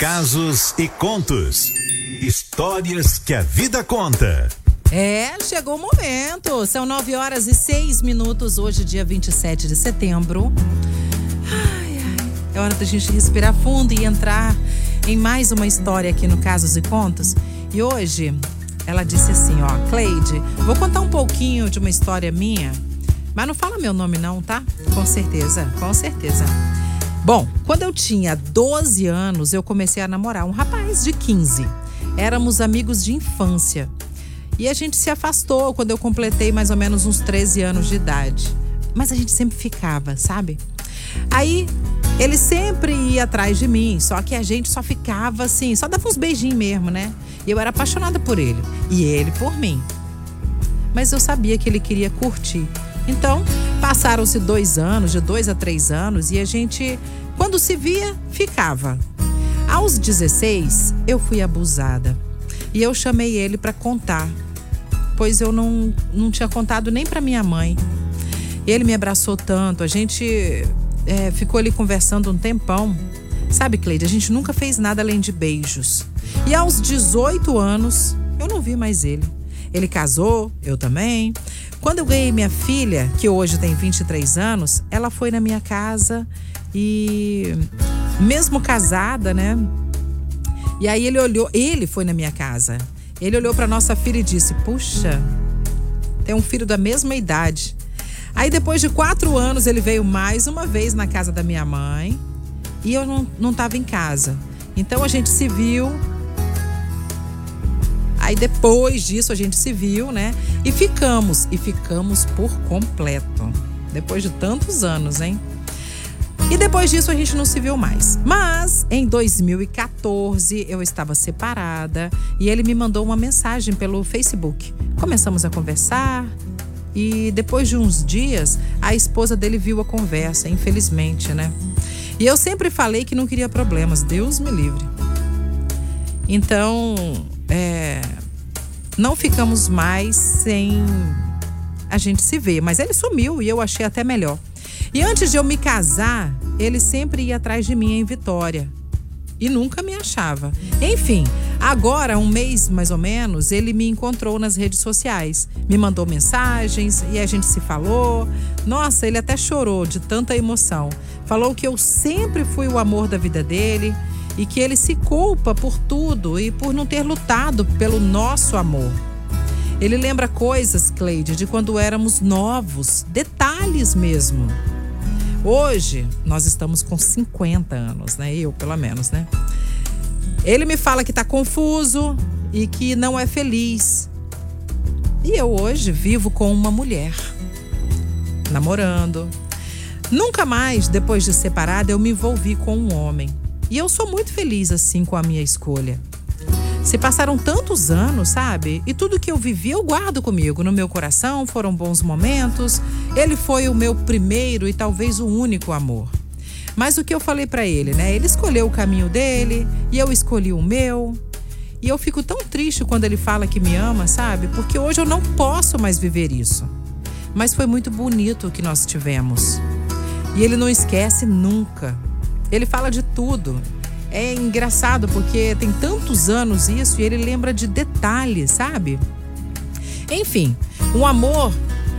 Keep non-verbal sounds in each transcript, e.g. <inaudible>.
Casos e contos. Histórias que a vida conta. É, chegou o momento. São nove horas e seis minutos, hoje, dia 27 de setembro. Ai, ai. É hora da gente respirar fundo e entrar em mais uma história aqui no Casos e Contos. E hoje, ela disse assim: ó, Cleide, vou contar um pouquinho de uma história minha, mas não fala meu nome, não, tá? Com certeza, com certeza. Bom, quando eu tinha 12 anos, eu comecei a namorar um rapaz de 15. Éramos amigos de infância. E a gente se afastou quando eu completei mais ou menos uns 13 anos de idade. Mas a gente sempre ficava, sabe? Aí ele sempre ia atrás de mim, só que a gente só ficava assim, só dava uns beijinhos mesmo, né? E eu era apaixonada por ele e ele por mim. Mas eu sabia que ele queria curtir. Então, passaram-se dois anos, de dois a três anos, e a gente, quando se via, ficava. Aos 16, eu fui abusada. E eu chamei ele para contar, pois eu não, não tinha contado nem para minha mãe. Ele me abraçou tanto, a gente é, ficou ali conversando um tempão. Sabe, Cleide, a gente nunca fez nada além de beijos. E aos 18 anos, eu não vi mais ele. Ele casou, eu também. Quando eu ganhei minha filha, que hoje tem 23 anos, ela foi na minha casa e mesmo casada, né? E aí ele olhou, ele foi na minha casa. Ele olhou para nossa filha e disse: "Puxa, tem um filho da mesma idade". Aí depois de quatro anos ele veio mais uma vez na casa da minha mãe e eu não, não tava em casa. Então a gente se viu Aí depois disso a gente se viu, né? E ficamos, e ficamos por completo. Depois de tantos anos, hein? E depois disso a gente não se viu mais. Mas em 2014 eu estava separada e ele me mandou uma mensagem pelo Facebook. Começamos a conversar e depois de uns dias a esposa dele viu a conversa, infelizmente, né? E eu sempre falei que não queria problemas, Deus me livre. Então, é, não ficamos mais sem a gente se ver, mas ele sumiu e eu achei até melhor. E antes de eu me casar, ele sempre ia atrás de mim em Vitória e nunca me achava. Enfim, agora, um mês mais ou menos, ele me encontrou nas redes sociais, me mandou mensagens e a gente se falou. Nossa, ele até chorou de tanta emoção. Falou que eu sempre fui o amor da vida dele e que ele se culpa por tudo e por não ter lutado pelo nosso amor. Ele lembra coisas, Cleide, de quando éramos novos, detalhes mesmo. Hoje, nós estamos com 50 anos, né? Eu, pelo menos, né? Ele me fala que tá confuso e que não é feliz. E eu hoje vivo com uma mulher, namorando. Nunca mais, depois de separada, eu me envolvi com um homem. E eu sou muito feliz assim com a minha escolha. Se passaram tantos anos, sabe? E tudo que eu vivi eu guardo comigo. No meu coração foram bons momentos. Ele foi o meu primeiro e talvez o único amor. Mas o que eu falei para ele, né? Ele escolheu o caminho dele e eu escolhi o meu. E eu fico tão triste quando ele fala que me ama, sabe? Porque hoje eu não posso mais viver isso. Mas foi muito bonito o que nós tivemos. E ele não esquece nunca. Ele fala de tudo. É engraçado porque tem tantos anos isso e ele lembra de detalhes, sabe? Enfim, um amor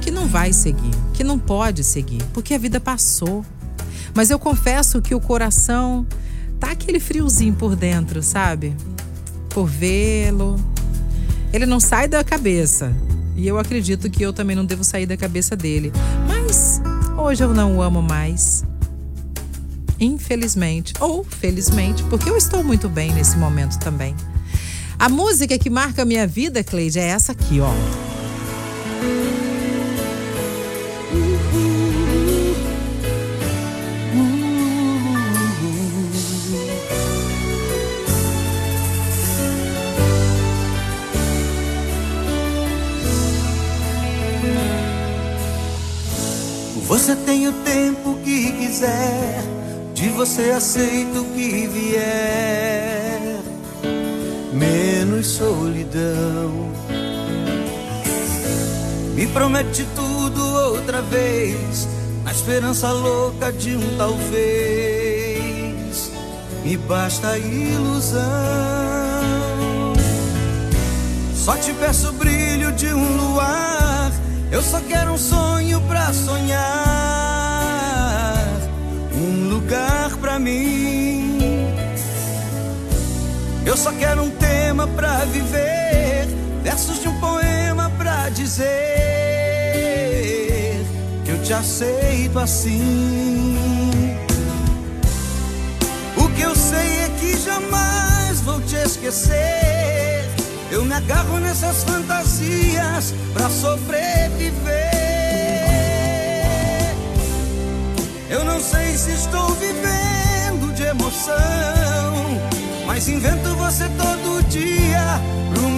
que não vai seguir, que não pode seguir, porque a vida passou. Mas eu confesso que o coração tá aquele friozinho por dentro, sabe? Por vê-lo. Ele não sai da cabeça. E eu acredito que eu também não devo sair da cabeça dele. Mas hoje eu não o amo mais infelizmente ou felizmente, porque eu estou muito bem nesse momento também. A música que marca a minha vida, Cleide, é essa aqui, ó. Você tem o tempo que quiser de você aceito que vier, menos solidão. Me promete tudo outra vez, na esperança louca de um talvez. me basta a ilusão. Só te peço o brilho de um luar. Eu só quero um sonho pra sonhar. Mim. Eu só quero um tema pra viver. Versos de um poema pra dizer que eu te aceito assim. O que eu sei é que jamais vou te esquecer. Eu me agarro nessas fantasias pra sobreviver. Eu não sei se estou vivendo emoção, mas invento você todo dia pro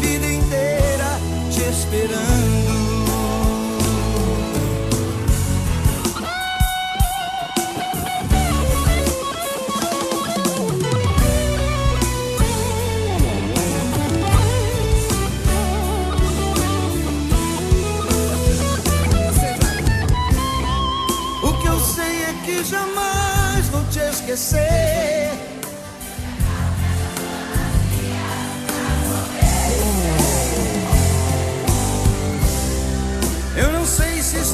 vida inteira te esperando O que eu sei é que jamais vou te esquecer.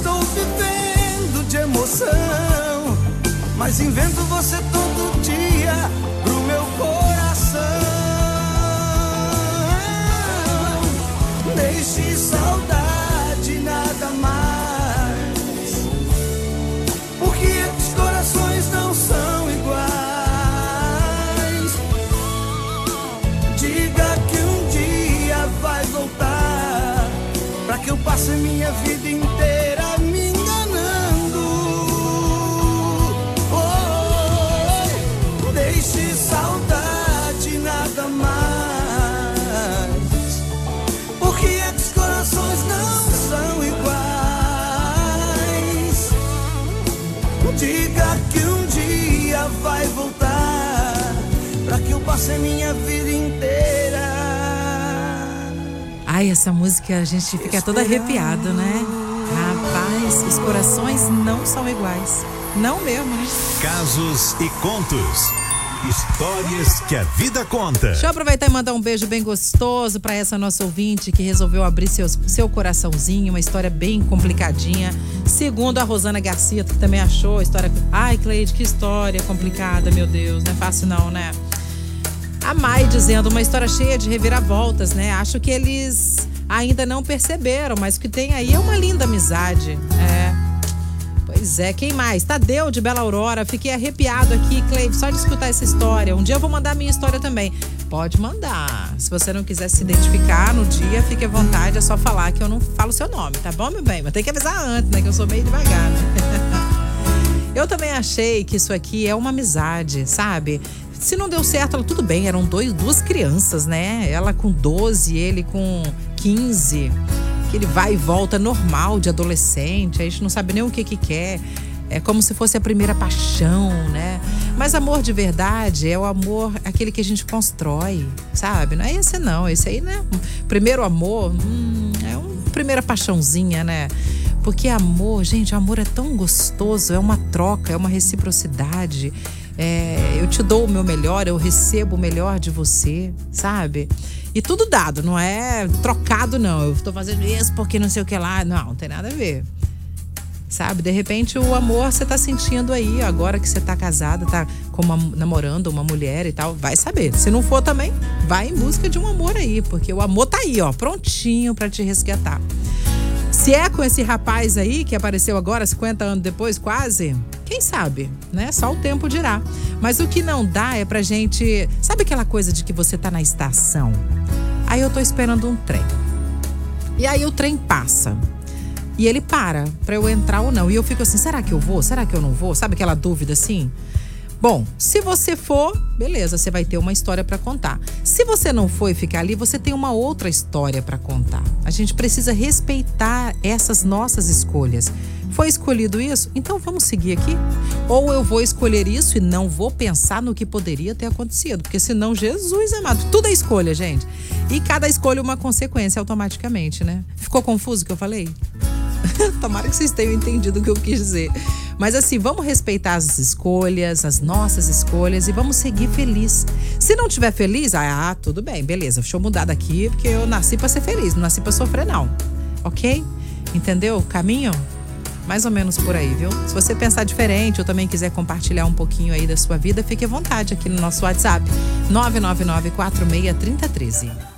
Estou vivendo de emoção, mas invento você todo dia pro meu coração. Deixe saudade nada mais. Por que é que os corações não são iguais? Diga que um dia vai voltar Pra que eu passe minha vida inteira A minha vida inteira Ai, essa música a gente fica todo arrepiado, né? Rapaz, os corações não são iguais. Não mesmo, né? Casos e contos. Histórias que a vida conta. Deixa eu aproveitar e mandar um beijo bem gostoso para essa nossa ouvinte que resolveu abrir seus, seu coraçãozinho, uma história bem complicadinha. Segundo a Rosana Garcia, que também achou a história. Ai, Cleide, que história complicada, meu Deus, não é fácil não, né? A Mai dizendo uma história cheia de reviravoltas, né? Acho que eles ainda não perceberam, mas o que tem aí é uma linda amizade. É. Pois é, quem mais? Tadeu de Bela Aurora. Fiquei arrepiado aqui, Cleide, só de escutar essa história. Um dia eu vou mandar a minha história também. Pode mandar. Se você não quiser se identificar no dia, fique à vontade, é só falar que eu não falo seu nome, tá bom, meu bem? Mas tem que avisar antes, né? Que eu sou meio devagar, né? <laughs> Eu também achei que isso aqui é uma amizade, sabe? Se não deu certo, ela, tudo bem, eram dois, duas crianças, né? Ela com 12, ele com 15. Que ele vai e volta normal de adolescente, a gente não sabe nem o que que quer. É como se fosse a primeira paixão, né? Mas amor de verdade é o amor, aquele que a gente constrói, sabe? Não é esse não, esse aí, né? Primeiro amor, hum, é uma primeira paixãozinha, né? Porque amor, gente, amor é tão gostoso, é uma troca, é uma reciprocidade. É, eu te dou o meu melhor, eu recebo o melhor de você, sabe? E tudo dado, não é trocado, não. Eu tô fazendo isso porque não sei o que lá. Não, não tem nada a ver. Sabe? De repente o amor você tá sentindo aí, agora que você tá casada, tá com uma, namorando uma mulher e tal, vai saber. Se não for também, vai em busca de um amor aí, porque o amor tá aí, ó, prontinho para te resgatar. Se é com esse rapaz aí que apareceu agora, 50 anos depois, quase, Quem sabe, né? Só o tempo dirá. Mas o que não dá é pra gente. Sabe aquela coisa de que você tá na estação? Aí eu tô esperando um trem. E aí o trem passa. E ele para para eu entrar ou não. E eu fico assim, será que eu vou? Será que eu não vou? Sabe aquela dúvida assim? Bom, se você for, beleza, você vai ter uma história para contar. Se você não for ficar ali, você tem uma outra história para contar. A gente precisa respeitar essas nossas escolhas. Foi escolhido isso? Então vamos seguir aqui? Ou eu vou escolher isso e não vou pensar no que poderia ter acontecido, porque senão Jesus amado, tudo é escolha, gente. E cada escolha uma consequência automaticamente, né? Ficou confuso o que eu falei? <laughs> Tomara que vocês tenham entendido o que eu quis dizer. Mas assim, vamos respeitar as escolhas, as nossas escolhas e vamos seguir feliz. Se não tiver feliz, ah, tudo bem, beleza. Deixa eu mudar daqui porque eu nasci para ser feliz, não nasci para sofrer não. OK? Entendeu? Caminho? Mais ou menos por aí, viu? Se você pensar diferente ou também quiser compartilhar um pouquinho aí da sua vida, fique à vontade aqui no nosso WhatsApp 999 463013.